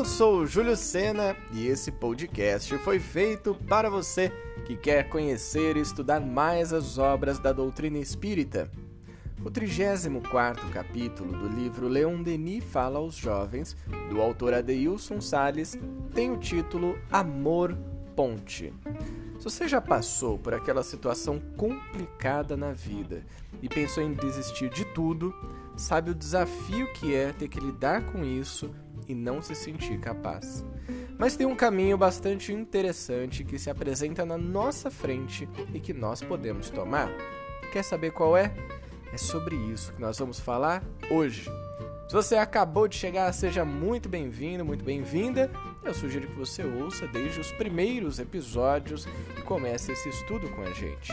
Eu sou Júlio Sena e esse podcast foi feito para você que quer conhecer e estudar mais as obras da doutrina espírita. O 34 capítulo do livro Leon Denis Fala aos Jovens, do autor Adeilson Sales, tem o título Amor Ponte. Se você já passou por aquela situação complicada na vida e pensou em desistir de tudo, sabe o desafio que é ter que lidar com isso e não se sentir capaz. Mas tem um caminho bastante interessante que se apresenta na nossa frente e que nós podemos tomar. Quer saber qual é? É sobre isso que nós vamos falar hoje. Se você acabou de chegar, seja muito bem-vindo, muito bem-vinda. Eu sugiro que você ouça desde os primeiros episódios e comece esse estudo com a gente.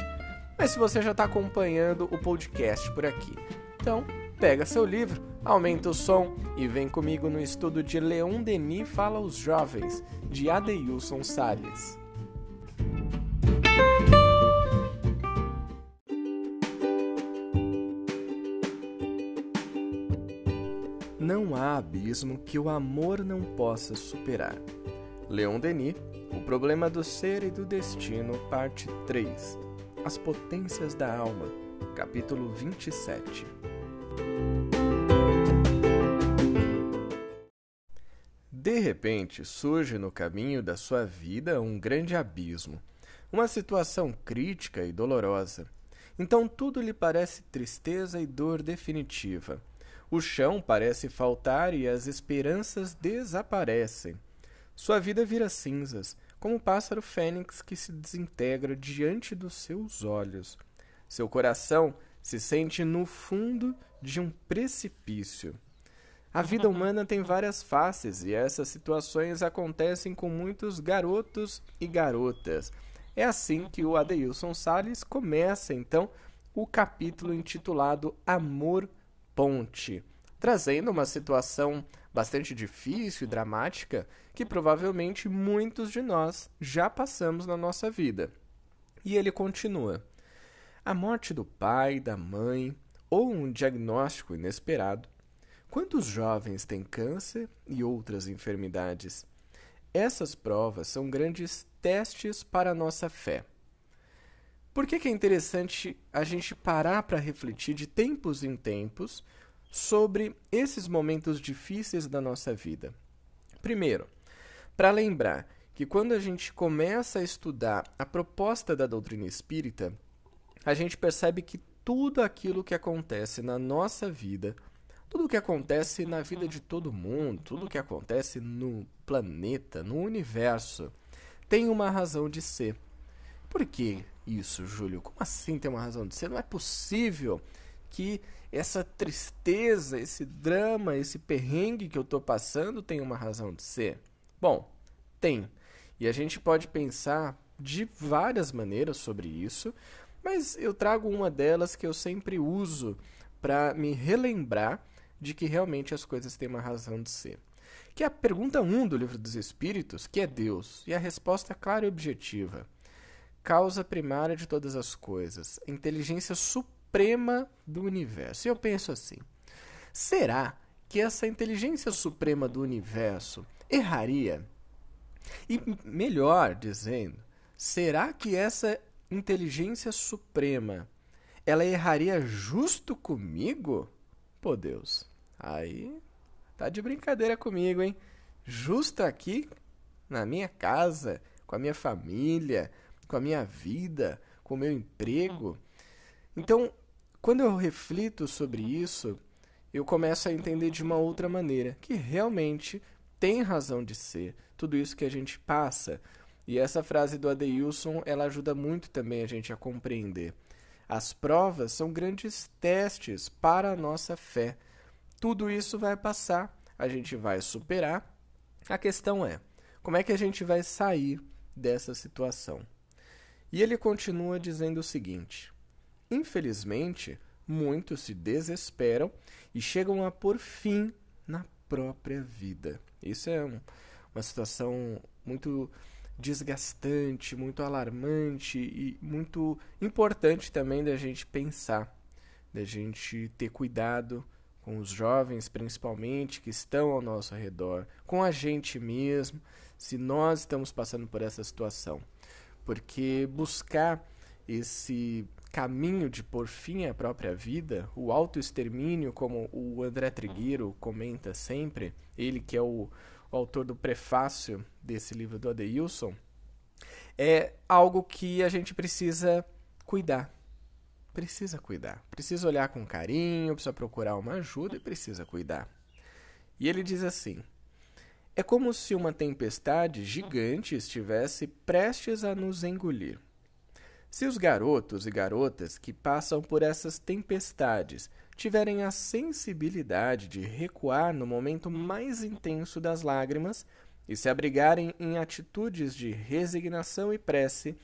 Mas se você já está acompanhando o podcast por aqui, então pega seu livro, aumenta o som e vem comigo no estudo de Leon Denis Fala aos Jovens, de Adeilson Salles. Não há abismo que o amor não possa superar. Leon Denis, O Problema do Ser e do Destino, parte 3. As Potências da Alma, capítulo 27. Repente, surge no caminho da sua vida um grande abismo, uma situação crítica e dolorosa. Então tudo lhe parece tristeza e dor definitiva. O chão parece faltar e as esperanças desaparecem. Sua vida vira cinzas, como o pássaro fênix que se desintegra diante dos seus olhos. Seu coração se sente no fundo de um precipício. A vida humana tem várias faces e essas situações acontecem com muitos garotos e garotas. É assim que o Adeilson Salles começa então o capítulo intitulado Amor ponte, trazendo uma situação bastante difícil e dramática que provavelmente muitos de nós já passamos na nossa vida. E ele continua: a morte do pai, da mãe ou um diagnóstico inesperado. Quantos jovens têm câncer e outras enfermidades? Essas provas são grandes testes para a nossa fé. Por que, que é interessante a gente parar para refletir de tempos em tempos sobre esses momentos difíceis da nossa vida? Primeiro, para lembrar que quando a gente começa a estudar a proposta da doutrina espírita, a gente percebe que tudo aquilo que acontece na nossa vida, tudo o que acontece na vida de todo mundo, tudo o que acontece no planeta, no universo, tem uma razão de ser. Por que isso, Júlio? Como assim tem uma razão de ser? Não é possível que essa tristeza, esse drama, esse perrengue que eu estou passando tenha uma razão de ser? Bom, tem. E a gente pode pensar de várias maneiras sobre isso, mas eu trago uma delas que eu sempre uso para me relembrar de que realmente as coisas têm uma razão de ser. Que é a pergunta 1 um do Livro dos Espíritos, que é Deus, e a resposta é clara e objetiva causa primária de todas as coisas, inteligência suprema do universo. E eu penso assim: será que essa inteligência suprema do universo erraria? E melhor dizendo, será que essa inteligência suprema ela erraria justo comigo? Pô, Deus, aí tá de brincadeira comigo, hein? Justo aqui na minha casa, com a minha família, com a minha vida, com o meu emprego. Então, quando eu reflito sobre isso, eu começo a entender de uma outra maneira, que realmente tem razão de ser tudo isso que a gente passa. E essa frase do Adeilson, ela ajuda muito também a gente a compreender. As provas são grandes testes para a nossa fé. Tudo isso vai passar, a gente vai superar. A questão é, como é que a gente vai sair dessa situação? E ele continua dizendo o seguinte: Infelizmente, muitos se desesperam e chegam a pôr fim na própria vida. Isso é um, uma situação muito desgastante, muito alarmante e muito importante também da gente pensar, da gente ter cuidado com os jovens principalmente que estão ao nosso redor, com a gente mesmo, se nós estamos passando por essa situação. Porque buscar esse caminho de por fim à própria vida, o autoextermínio, como o André Trigueiro comenta sempre, ele que é o, o autor do prefácio desse livro do Adeilson, é algo que a gente precisa cuidar. Precisa cuidar. Precisa olhar com carinho, precisa procurar uma ajuda e precisa cuidar. E ele diz assim: É como se uma tempestade gigante estivesse prestes a nos engolir. Se os garotos e garotas que passam por essas tempestades tiverem a sensibilidade de recuar no momento mais intenso das lágrimas e se abrigarem em atitudes de resignação e prece,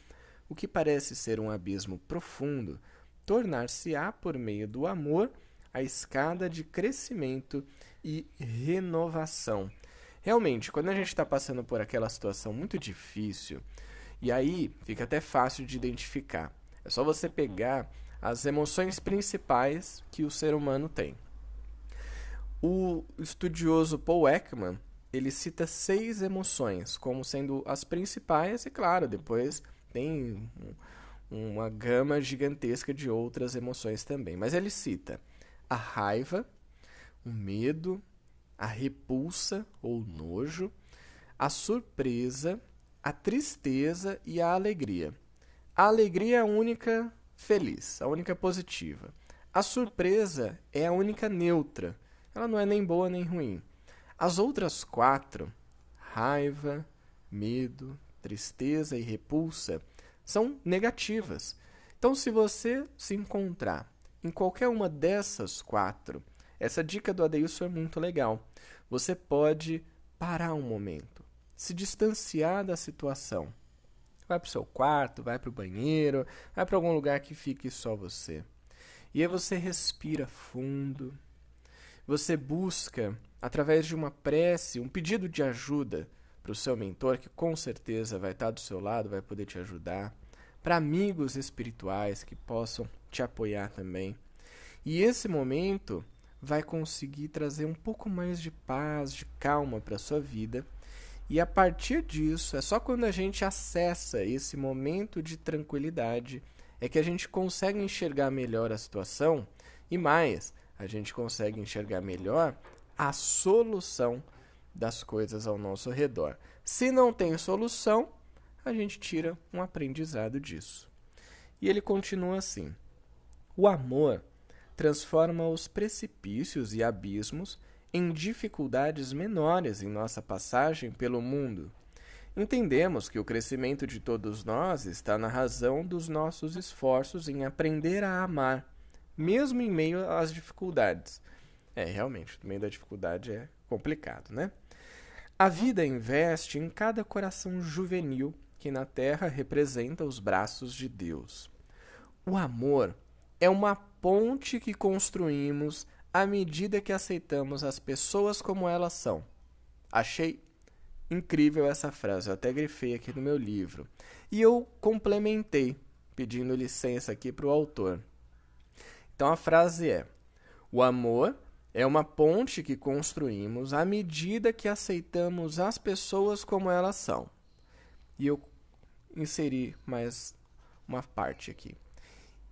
o que parece ser um abismo profundo, tornar-se-á, por meio do amor, a escada de crescimento e renovação. Realmente, quando a gente está passando por aquela situação muito difícil, e aí fica até fácil de identificar. É só você pegar as emoções principais que o ser humano tem. O estudioso Paul Ekman ele cita seis emoções como sendo as principais e claro depois tem uma gama gigantesca de outras emoções também. Mas ele cita a raiva, o medo, a repulsa ou nojo, a surpresa, a tristeza e a alegria. A alegria é a única feliz, a única positiva. A surpresa é a única neutra. Ela não é nem boa nem ruim. As outras quatro, raiva, medo, tristeza e repulsa, são negativas. Então, se você se encontrar em qualquer uma dessas quatro, essa dica do Adeilson é muito legal. Você pode parar um momento se distanciar da situação. Vai para o seu quarto, vai para o banheiro, vai para algum lugar que fique só você. E aí você respira fundo. Você busca, através de uma prece, um pedido de ajuda para o seu mentor, que com certeza vai estar do seu lado, vai poder te ajudar. Para amigos espirituais que possam te apoiar também. E esse momento vai conseguir trazer um pouco mais de paz, de calma para a sua vida e a partir disso, é só quando a gente acessa esse momento de tranquilidade é que a gente consegue enxergar melhor a situação e mais, a gente consegue enxergar melhor a solução das coisas ao nosso redor. Se não tem solução, a gente tira um aprendizado disso. E ele continua assim: O amor transforma os precipícios e abismos em dificuldades menores em nossa passagem pelo mundo. Entendemos que o crescimento de todos nós está na razão dos nossos esforços em aprender a amar, mesmo em meio às dificuldades. É, realmente, no meio da dificuldade é complicado, né? A vida investe em cada coração juvenil que na terra representa os braços de Deus. O amor é uma ponte que construímos à medida que aceitamos as pessoas como elas são. Achei incrível essa frase, eu até grifei aqui no meu livro. E eu complementei, pedindo licença aqui para o autor. Então a frase é: O amor é uma ponte que construímos à medida que aceitamos as pessoas como elas são. E eu inseri mais uma parte aqui.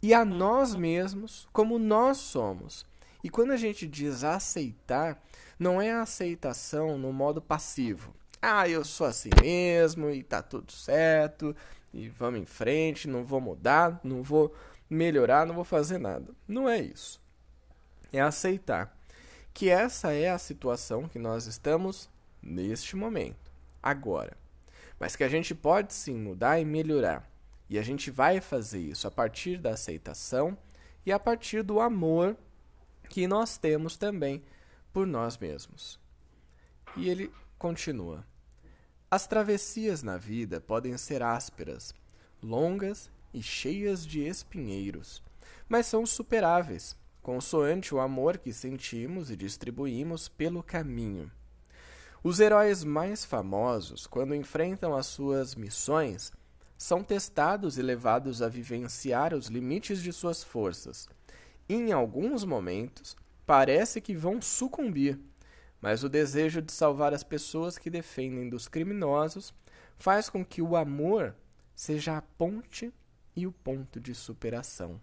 E a nós mesmos como nós somos e quando a gente diz aceitar, não é a aceitação no modo passivo. Ah, eu sou assim mesmo e tá tudo certo e vamos em frente, não vou mudar, não vou melhorar, não vou fazer nada. Não é isso. É aceitar que essa é a situação que nós estamos neste momento, agora. Mas que a gente pode sim mudar e melhorar. E a gente vai fazer isso a partir da aceitação e a partir do amor que nós temos também por nós mesmos. E ele continua: As travessias na vida podem ser ásperas, longas e cheias de espinheiros, mas são superáveis, consoante o amor que sentimos e distribuímos pelo caminho. Os heróis mais famosos, quando enfrentam as suas missões, são testados e levados a vivenciar os limites de suas forças em alguns momentos, parece que vão sucumbir, mas o desejo de salvar as pessoas que defendem dos criminosos faz com que o amor seja a ponte e o ponto de superação.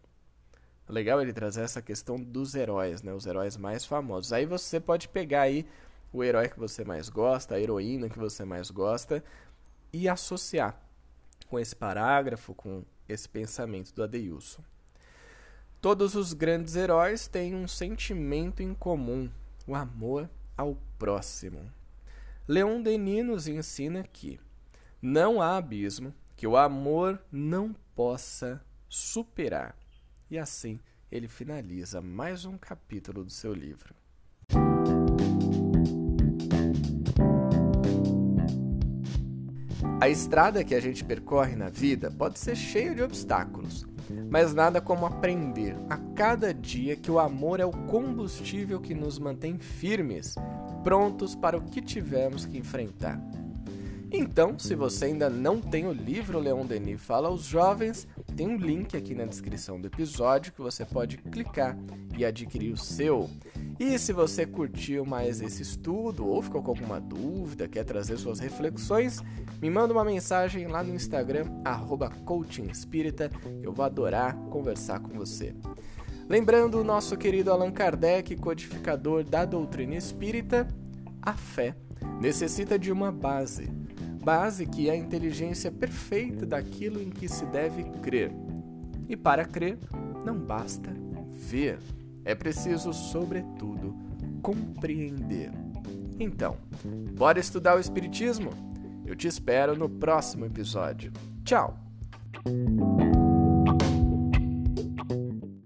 Legal ele trazer essa questão dos heróis, né? Os heróis mais famosos. Aí você pode pegar aí o herói que você mais gosta, a heroína que você mais gosta e associar com esse parágrafo, com esse pensamento do Adeilson. Todos os grandes heróis têm um sentimento em comum, o amor ao próximo. Leon Denis nos ensina que não há abismo que o amor não possa superar. E assim ele finaliza mais um capítulo do seu livro. A estrada que a gente percorre na vida pode ser cheia de obstáculos, mas nada como aprender a cada dia que o amor é o combustível que nos mantém firmes, prontos para o que tivermos que enfrentar. Então, se você ainda não tem o livro Leon Denis Fala aos Jovens, tem um link aqui na descrição do episódio que você pode clicar e adquirir o seu. E se você curtiu mais esse estudo ou ficou com alguma dúvida, quer trazer suas reflexões, me manda uma mensagem lá no Instagram, arroba Eu vou adorar conversar com você. Lembrando o nosso querido Allan Kardec, codificador da doutrina espírita, a fé necessita de uma base base que é a inteligência perfeita daquilo em que se deve crer. E para crer, não basta ver, é preciso, sobretudo, compreender. Então, bora estudar o Espiritismo? Eu te espero no próximo episódio. Tchau!